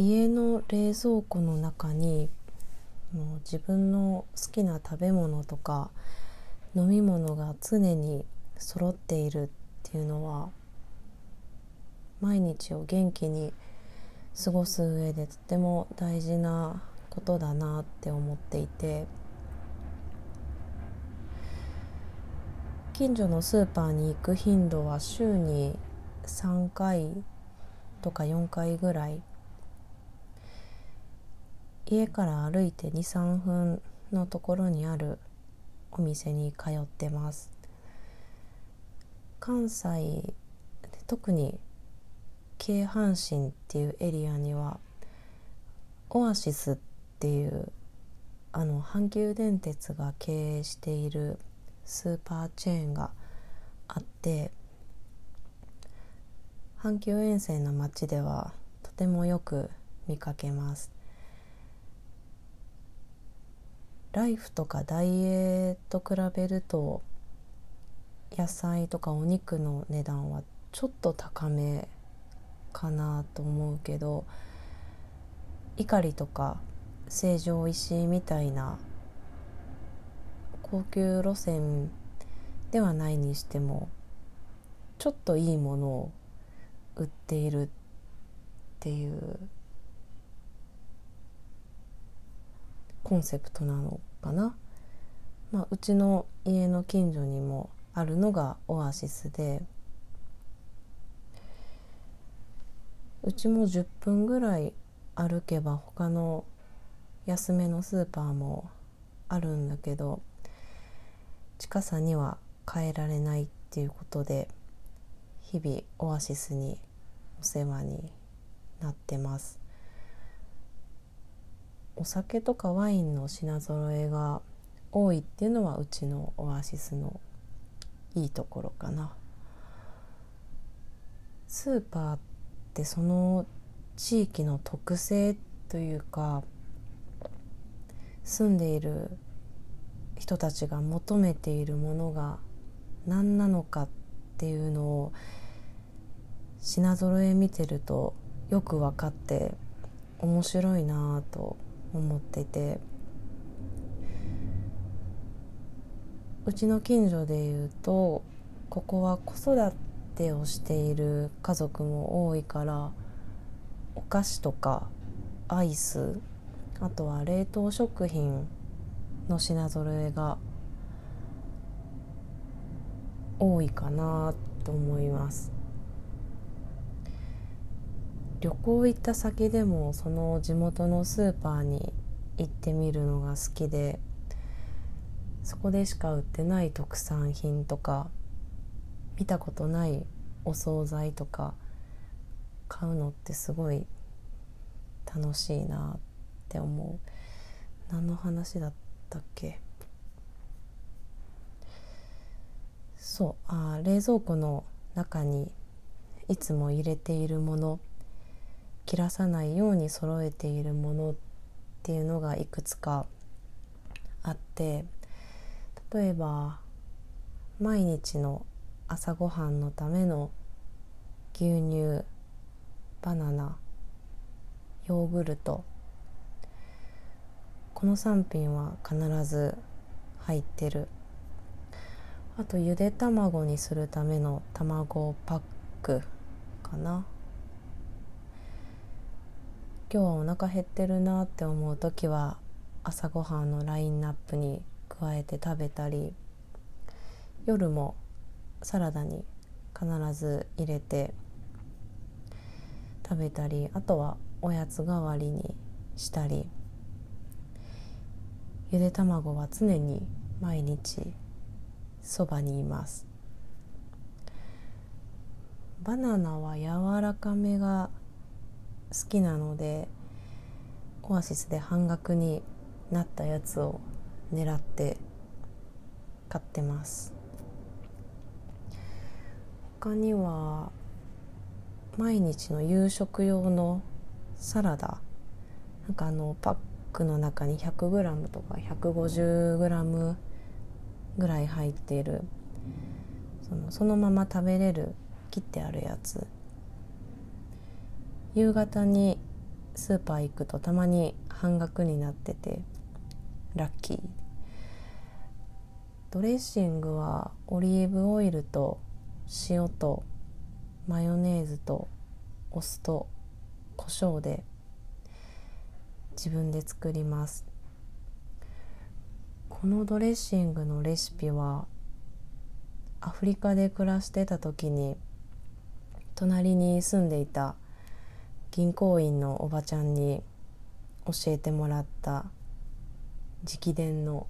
家の冷蔵庫の中にもう自分の好きな食べ物とか飲み物が常に揃っているっていうのは毎日を元気に過ごす上でとても大事なことだなって思っていて近所のスーパーに行く頻度は週に3回とか4回ぐらい家から歩いて23分のところにあるお店に通ってます。関西特に京阪神っていうエリアにはオアシスっていうあの阪急電鉄が経営しているスーパーチェーンがあって阪急沿線の街ではとてもよく見かけます。ライフとかダイエーと比べると野菜とかお肉の値段はちょっと高めかなと思うけど碇とか成城石井みたいな高級路線ではないにしてもちょっといいものを売っているっていうコンセプトなのかな、まあ、うちの家の近所にもあるのがオアシスで。うちも10分ぐらい歩けば他の安めのスーパーもあるんだけど近さには変えられないっていうことで日々オアシスにお世話になってます。お酒とかワインの品揃えが多いっていうのはうちのオアシスのいいところかな。スーパーってその地域の特性というか住んでいる人たちが求めているものが何なのかっていうのを品揃え見てるとよく分かって面白いなと思ってて。うちの近所でいうとここは子育てをしている家族も多いからお菓子とかアイスあとは冷凍食品の品揃えが多いかなと思います。旅行行った先でもその地元のスーパーに行ってみるのが好きでそこでしか売ってない特産品とか見たことないお惣菜とか買うのってすごい楽しいなって思う。何の話だったっけ？そうあ冷蔵庫の中にいつも入れているもの。切らさないように揃えているものっていうのがいくつかあって例えば毎日の朝ごはんのための牛乳バナナヨーグルト。この3品は必ず入ってる。あとゆで卵にするための卵パックかな。今日はお腹減ってるなって思う時は朝ごはんのラインナップに加えて食べたり夜もサラダに必ず入れて食べたりあとはおやつ代わりにしたりゆで卵は常に毎日そばにいます。バナナは柔らかめが好きなのでオアシスで半額になったやつを狙って買ってます。他には毎日の夕食用のサラダ。なんかあのパックの中に 100g とか 150g ぐらい入っている。そのそのまま食べれる切ってあるやつ。夕方にスーパー行くとたまに半額になっててラッキー。ドレッシングはオリーブオイルと塩とマヨネーズとお酢と胡椒で自分で作ります。このドレッシングのレシピはアフリカで暮らしてた時に隣に住んでいた銀行員のおばちゃんに教えてもらった直伝の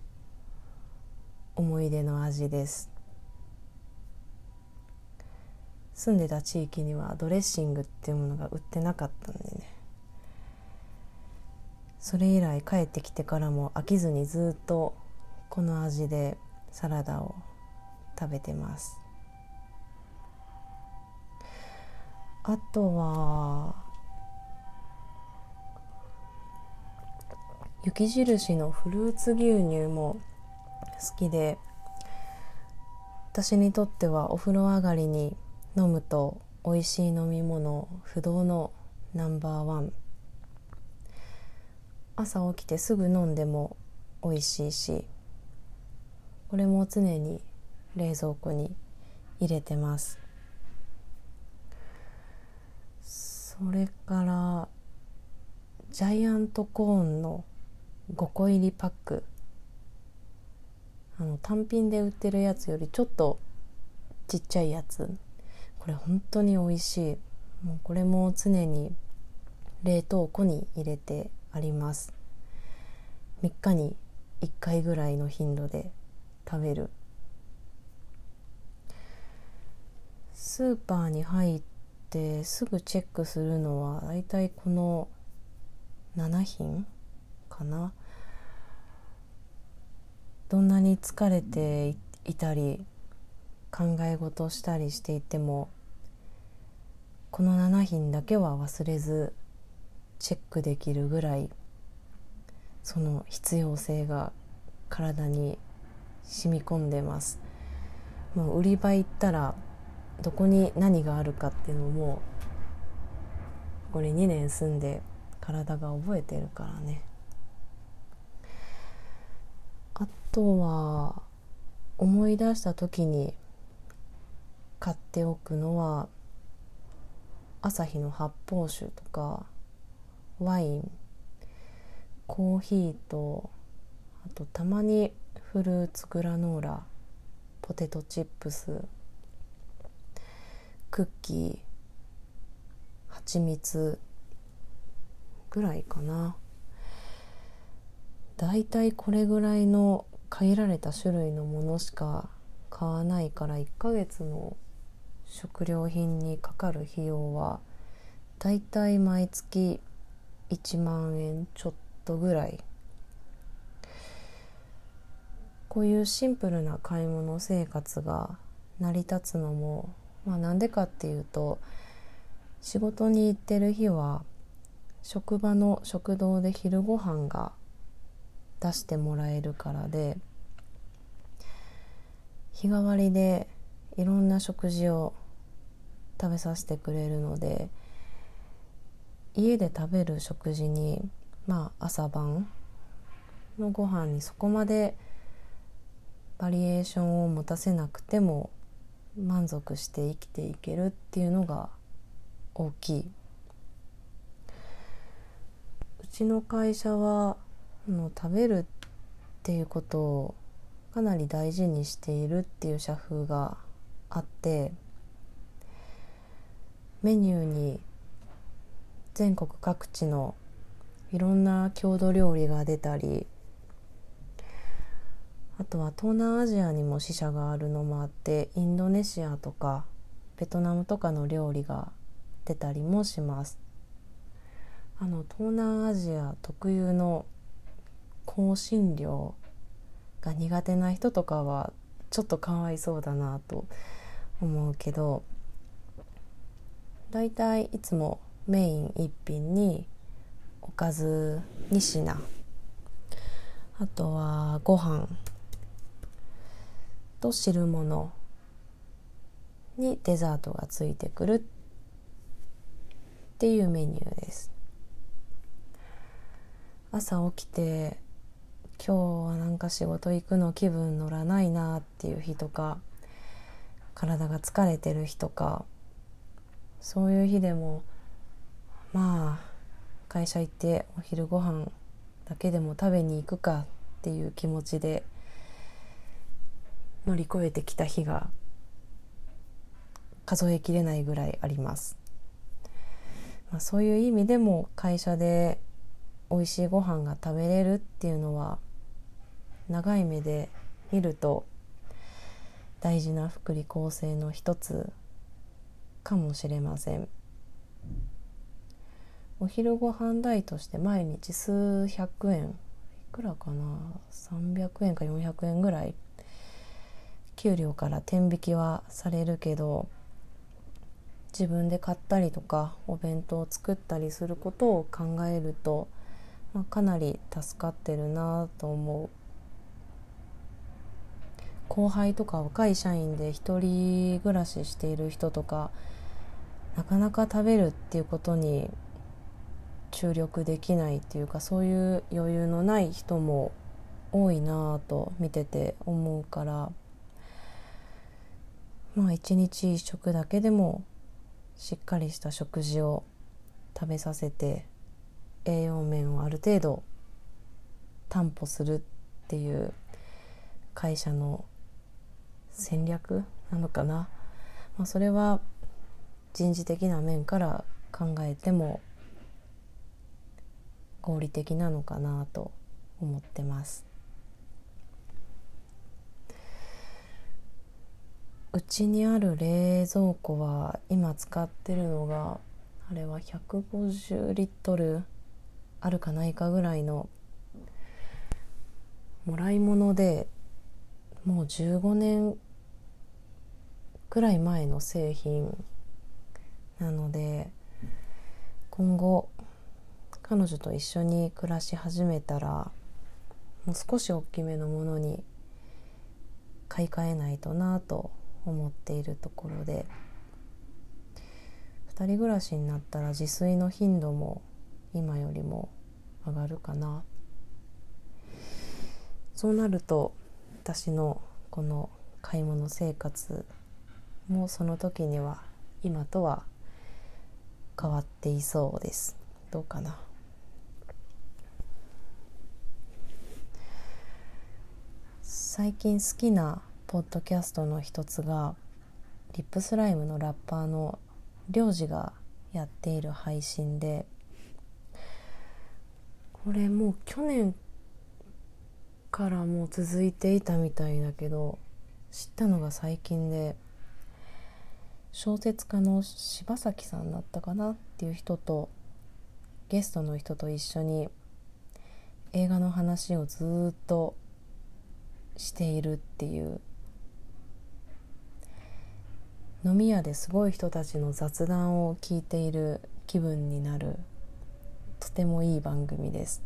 思い出の味です。住んでた地域にはドレッシングっていうものが売ってなかったんでね。それ以来帰ってきてからも飽きずにずっとこの味でサラダを食べてます。あとは雪印のフルーツ牛乳も好きで私にとってはお風呂上がりに飲むと美味しい飲み物不動のナンバーワン。朝起きてすぐ飲んでも美味しいしこれも常に冷蔵庫に入れてます。それからジャイアントコーンの5個入りパック。あの単品で売ってるやつよりちょっとちっちゃいやつ。これ本当に美味しい。もうこれも常に冷凍庫に入れてあります。3日に1回ぐらいの頻度で食べる。スーパーに入ってすぐチェックするのはだいたいこの7品かな。どんなに疲れていたり考え事したりしていてもこの7品だけは忘れずチェックできるぐらいその必要性が体に染み込んでます。もう売り場行ったらどこに何があるかっていうのもこれ2年住んで体が覚えてるからねあとは思い出した時に買っておくのは朝日の発泡酒とかワインコーヒーとあとたまにフルーツグラノーラポテトチップスクッキー蜂蜜ぐらいかな。だいたいこれぐらいの限られた種類のものしか買わないから1ヶ月の食料品にかかる費用はだいたい毎月1万円ちょっとぐらい。こういうシンプルな買い物生活が成り立つのもまあなんでかっていうと仕事に行ってる日は職場の食堂で昼ご飯が出してもらえるからで日替わりでいろんな食事を食べさせてくれるので家で食べる食事にまあ朝晩のご飯にそこまでバリエーションを持たせなくても満足して生きていけるっていうのが大きい。うちの会社はの食べるっていうことをかなり大事にしているっていう社風があってメニューに全国各地のいろんな郷土料理が出たりあとは東南アジアにも支社があるのもあってインドネシアとかベトナムとかの料理が出たりもします。あの東南アジア特有の香辛料が苦手な人とかはちょっとかわいそうだなと思うけどだいいいつもメイン1品におかず2品あとはご飯と汁物にデザートがついてくるっていうメニューです。朝起きて今日はなんか仕事行くの気分乗らないなっていう日とか体が疲れてる日とかそういう日でもまあ会社行ってお昼ご飯だけでも食べに行くかっていう気持ちで乗り越えてきた日が数えきれないぐらいあります、まあ、そういう意味でも会社で美味しいご飯が食べれるっていうのは長い目で見ると大事な福利厚生の一つかもしれません。お昼ご飯代として毎日数百円いくらかな？300円か400円ぐらい。給料から天引きはされるけど自分で買ったりとかお弁当を作ったりすることを考えると、まあ、かなり助かってるなと思う。後輩とか若い社員で一人暮らししている人とかなかなか食べるっていうことに注力できないっていうかそういう余裕のない人も多いなぁと見てて思うからまあ一日一食だけでもしっかりした食事を食べさせて栄養面をある程度担保するっていう会社の戦略なのかな、まあ、それは人事的な面から考えても合理的なのかなと思ってます。うちにある冷蔵庫は今使ってるのがあれは150リットルあるかないかぐらいのもらい物でもう15年くらい前の製品なので今後彼女と一緒に暮らし始めたらもう少し大きめのものに買い替えないとなと思っているところで2人暮らしになったら自炊の頻度も今よりも上がるかな。そうなると私のこの買い物生活もうその時には今とは変わっていそうです。どうかな。最近好きなポッドキャストの一つがリップスライムのラッパーのりょうじがやっている配信でこれもう去年からもう続いていたみたいだけど知ったのが最近で小説家の柴咲さんだったかなっていう人とゲストの人と一緒に映画の話をずっとしているっていう飲み屋ですごい人たちの雑談を聞いている気分になるとてもいい番組です。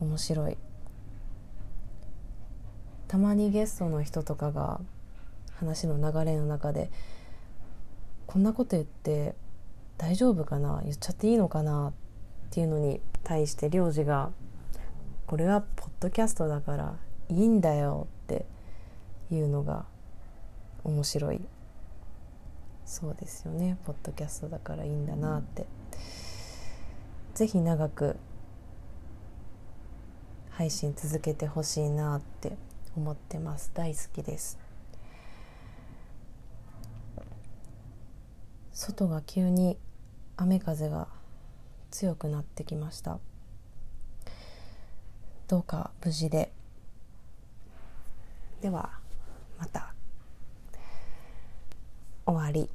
面白い。たまにゲストの人とかが話の流れの中でこんなこと言って大丈夫かな言っちゃっていいのかなっていうのに対して領事が「これはポッドキャストだからいいんだよ」っていうのが面白い。そうですよね。ポッドキャストだからいいんだなって。是非長く配信続けてほしいなって思ってます。大好きです。外が急に雨風が強くなってきました。どうか無事で。ではまた。終わり。